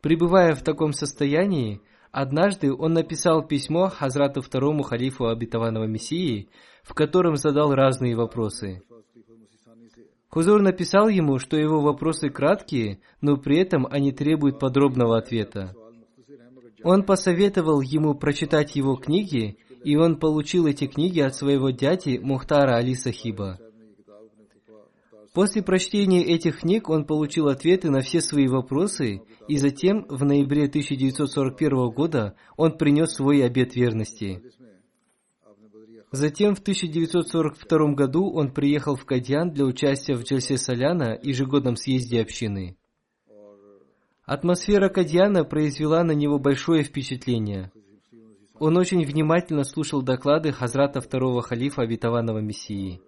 Пребывая в таком состоянии, однажды он написал письмо Хазрату второму халифу обетованного Мессии, в котором задал разные вопросы. Хузур написал ему, что его вопросы краткие, но при этом они требуют подробного ответа. Он посоветовал ему прочитать его книги, и он получил эти книги от своего дяди Мухтара Али Сахиба. После прочтения этих книг он получил ответы на все свои вопросы, и затем, в ноябре 1941 года, он принес свой обет верности. Затем в 1942 году он приехал в Кадьян для участия в Джальсе Соляна, ежегодном съезде общины. Атмосфера Кадьяна произвела на него большое впечатление. Он очень внимательно слушал доклады Хазрата второго халифа обетованного Мессии.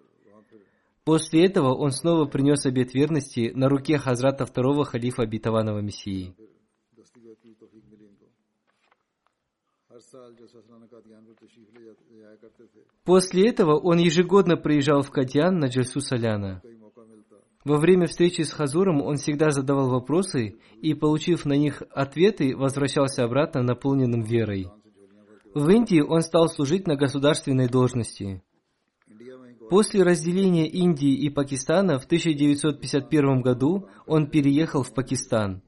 После этого он снова принес обет верности на руке Хазрата второго халифа обетованного Мессии. После этого он ежегодно приезжал в Кадьян на Джальсу Саляна. Во время встречи с Хазуром он всегда задавал вопросы и, получив на них ответы, возвращался обратно наполненным верой. В Индии он стал служить на государственной должности. После разделения Индии и Пакистана в 1951 году он переехал в Пакистан.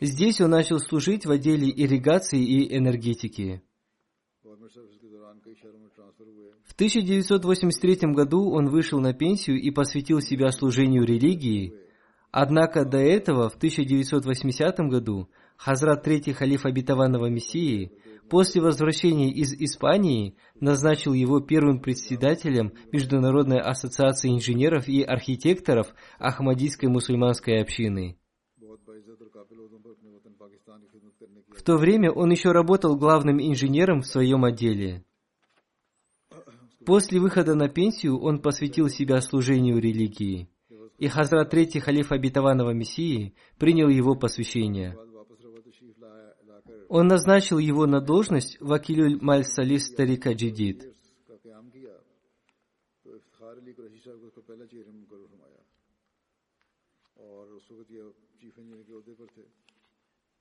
Здесь он начал служить в отделе ирригации и энергетики. В 1983 году он вышел на пенсию и посвятил себя служению религии. Однако до этого, в 1980 году, Хазрат Третий Халиф Обетованного Мессии после возвращения из Испании назначил его первым председателем Международной ассоциации инженеров и архитекторов Ахмадийской мусульманской общины. В то время он еще работал главным инженером в своем отделе. После выхода на пенсию он посвятил себя служению религии, и Хазрат Третий Халиф Обетованного Мессии принял его посвящение. Он назначил его на должность Вакилюль Маль Салис Тарика Джидид.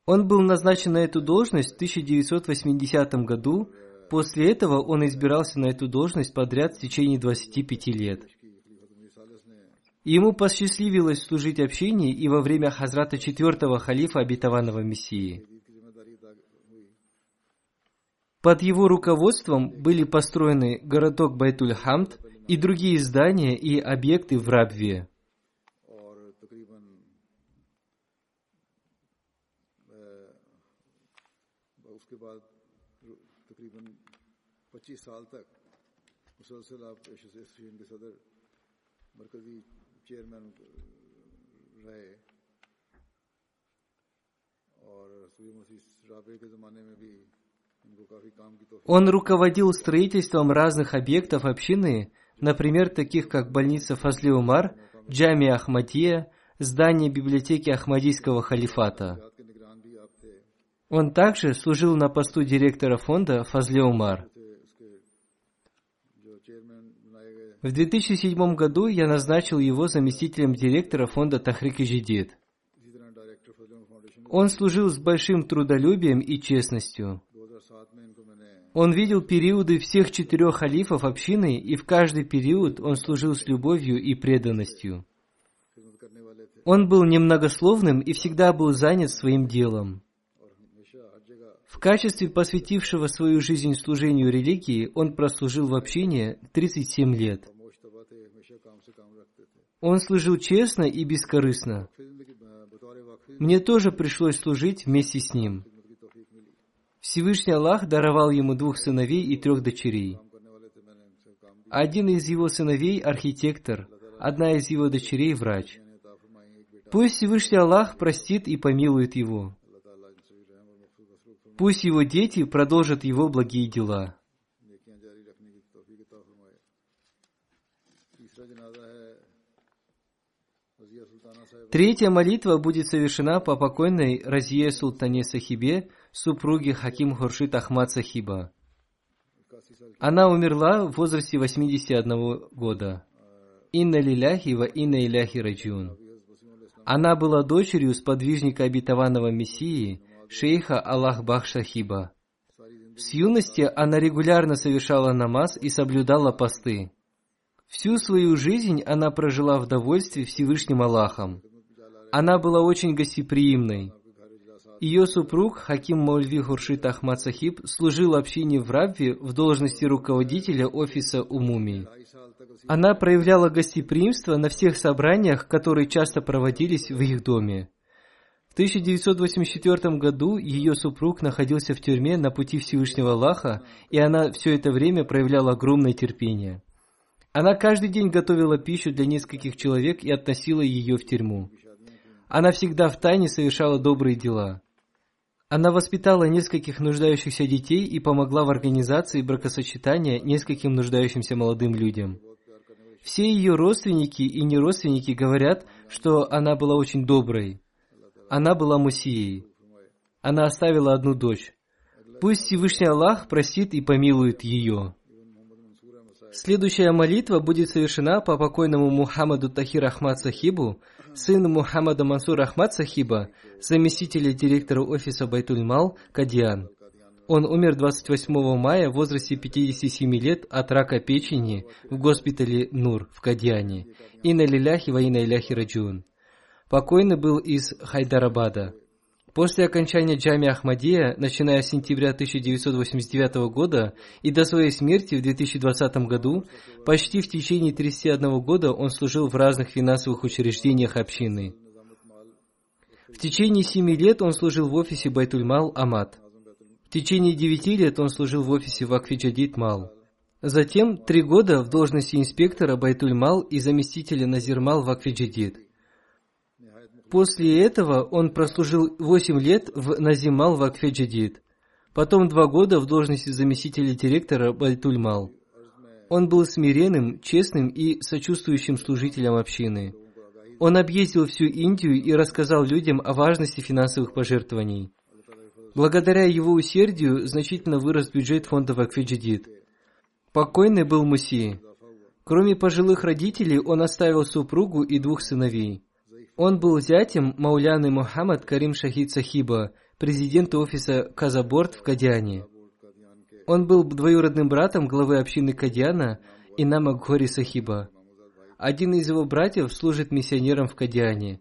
Он был назначен на эту должность в 1980 году. После этого он избирался на эту должность подряд в течение 25 лет. Ему посчастливилось служить общине и во время хазрата четвертого халифа обетованного Мессии. Под его руководством были построены городок Байтуль Хамт и другие здания и объекты в Рабве. Он руководил строительством разных объектов общины, например, таких как больница Фазли Умар, Джами Ахмадия, здание библиотеки Ахмадийского халифата. Он также служил на посту директора фонда Фазли Умар. В 2007 году я назначил его заместителем директора фонда Тахрик и Жидит. Он служил с большим трудолюбием и честностью. Он видел периоды всех четырех халифов общины, и в каждый период он служил с любовью и преданностью. Он был немногословным и всегда был занят своим делом. В качестве посвятившего свою жизнь служению религии он прослужил в общине 37 лет. Он служил честно и бескорыстно. Мне тоже пришлось служить вместе с ним. Всевышний Аллах даровал ему двух сыновей и трех дочерей. Один из его сыновей – архитектор, одна из его дочерей – врач. Пусть Всевышний Аллах простит и помилует его. Пусть его дети продолжат его благие дела. Третья молитва будет совершена по покойной Разие Султане Сахибе, супруге Хаким Хуршит Ахмад Сахиба. Она умерла в возрасте 81 года. Инна лиляхи ва инна иляхи раджиун. Она была дочерью сподвижника обетованного Мессии, шейха Аллах Бахшахиба. С юности она регулярно совершала намаз и соблюдала посты. Всю свою жизнь она прожила в довольстве Всевышним Аллахом – она была очень гостеприимной. Ее супруг, Хаким Маульви Хуршит Ахмад Сахиб, служил общине в Рабве в должности руководителя офиса Умуми. Она проявляла гостеприимство на всех собраниях, которые часто проводились в их доме. В 1984 году ее супруг находился в тюрьме на пути Всевышнего Аллаха, и она все это время проявляла огромное терпение. Она каждый день готовила пищу для нескольких человек и относила ее в тюрьму. Она всегда в тайне совершала добрые дела. Она воспитала нескольких нуждающихся детей и помогла в организации бракосочетания нескольким нуждающимся молодым людям. Все ее родственники и неродственники говорят, что она была очень доброй. Она была мусией. Она оставила одну дочь. Пусть Всевышний Аллах простит и помилует ее. Следующая молитва будет совершена по покойному Мухаммаду Тахир Ахмад Сахибу, сыну Мухаммада Мансур Ахмад Сахиба, заместителя директора офиса Байтуль-Мал, Кадиан. Он умер 28 мая в возрасте 57 лет от рака печени в госпитале Нур в Кадиане. Инна лиляхи ва иляхи раджун. Покойный был из Хайдарабада. После окончания Джами Ахмадия, начиная с сентября 1989 года и до своей смерти в 2020 году, почти в течение 31 года он служил в разных финансовых учреждениях общины. В течение 7 лет он служил в офисе Байтульмал Амат. В течение 9 лет он служил в офисе Вакфиджадид Мал. Затем три года в должности инспектора Байтульмал и заместителя Назирмал Вакфиджадид. После этого он прослужил 8 лет в Назимал Вакфе Джадид. Потом два года в должности заместителя директора Байтульмал. Он был смиренным, честным и сочувствующим служителем общины. Он объездил всю Индию и рассказал людям о важности финансовых пожертвований. Благодаря его усердию значительно вырос бюджет фонда Вакфиджидид. Покойный был Муси. Кроме пожилых родителей, он оставил супругу и двух сыновей. Он был зятем Мауляны Мухаммад Карим Шахид Сахиба, президента офиса Казаборд в Кадиане. Он был двоюродным братом главы общины Кадиана Инама Гхори Сахиба. Один из его братьев служит миссионером в Кадиане.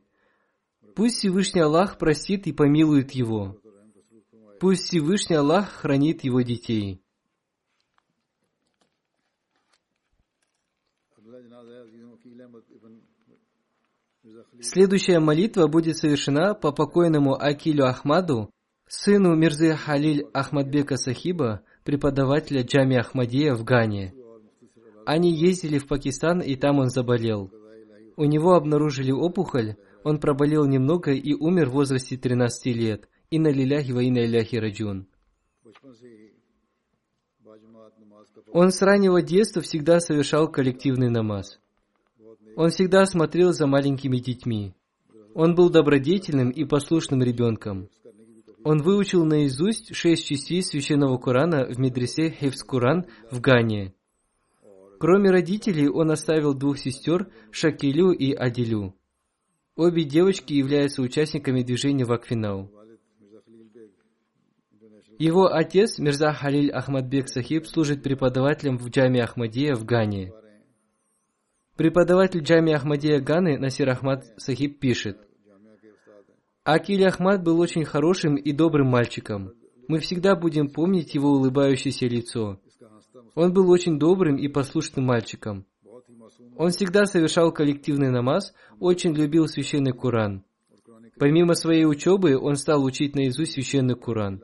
Пусть Всевышний Аллах простит и помилует его. Пусть Всевышний Аллах хранит его детей. Следующая молитва будет совершена по покойному Акилю Ахмаду, сыну Мирзы Халиль Ахмадбека Сахиба, преподавателя Джами Ахмадия в Гане. Они ездили в Пакистан, и там он заболел. У него обнаружили опухоль, он проболел немного и умер в возрасте 13 лет. Инна лиляхи ва иляхи раджун. Он с раннего детства всегда совершал коллективный намаз. Он всегда смотрел за маленькими детьми. Он был добродетельным и послушным ребенком. Он выучил наизусть шесть частей священного Корана в медресе Хевс Куран в Гане. Кроме родителей, он оставил двух сестер Шакилю и Адилю. Обе девочки являются участниками движения Вакфинау. Его отец, Мирза Халиль Ахмадбек Сахиб, служит преподавателем в Джаме Ахмадия в Гане. Преподаватель Джами Ахмадия Ганы Насир Ахмад Сахиб пишет, Акиль Ахмад был очень хорошим и добрым мальчиком. Мы всегда будем помнить его улыбающееся лицо. Он был очень добрым и послушным мальчиком. Он всегда совершал коллективный намаз, очень любил священный Куран. Помимо своей учебы, он стал учить наизусть священный Куран.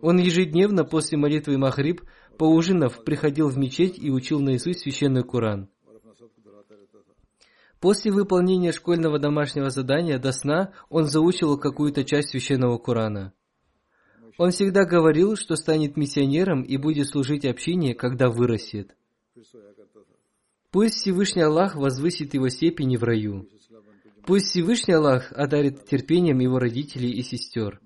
Он ежедневно после молитвы Махриб, поужинав, приходил в мечеть и учил наизусть священный Куран. После выполнения школьного домашнего задания до сна он заучивал какую-то часть священного Корана. Он всегда говорил, что станет миссионером и будет служить общине, когда вырастет. Пусть Всевышний Аллах возвысит его степени в раю. Пусть Всевышний Аллах одарит терпением его родителей и сестер.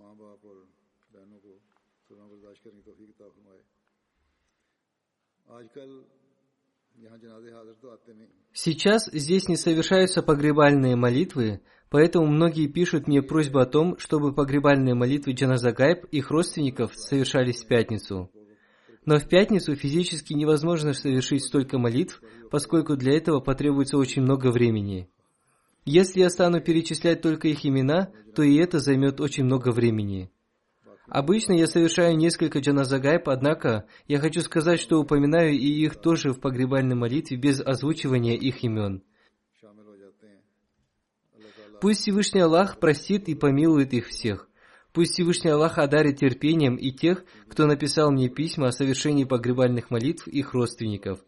Сейчас здесь не совершаются погребальные молитвы, поэтому многие пишут мне просьбу о том, чтобы погребальные молитвы Джаназагайб их родственников совершались в пятницу. Но в пятницу физически невозможно совершить столько молитв, поскольку для этого потребуется очень много времени. Если я стану перечислять только их имена, то и это займет очень много времени. Обычно я совершаю несколько джаназагайб, однако я хочу сказать, что упоминаю и их тоже в погребальной молитве без озвучивания их имен. Пусть Всевышний Аллах простит и помилует их всех. Пусть Всевышний Аллах одарит терпением и тех, кто написал мне письма о совершении погребальных молитв их родственников.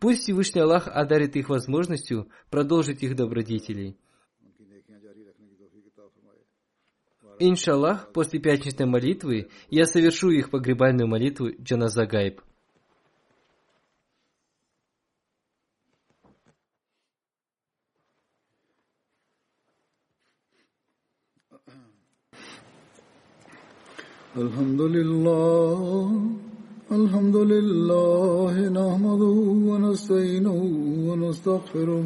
Пусть Всевышний Аллах одарит их возможностью продолжить их добродетелей. Иншаллах, после пятничной молитвы я совершу их погребальную молитву Джаназа Гайб. الحمد لله الحمد لله نحمده ونستعينه ونستغفره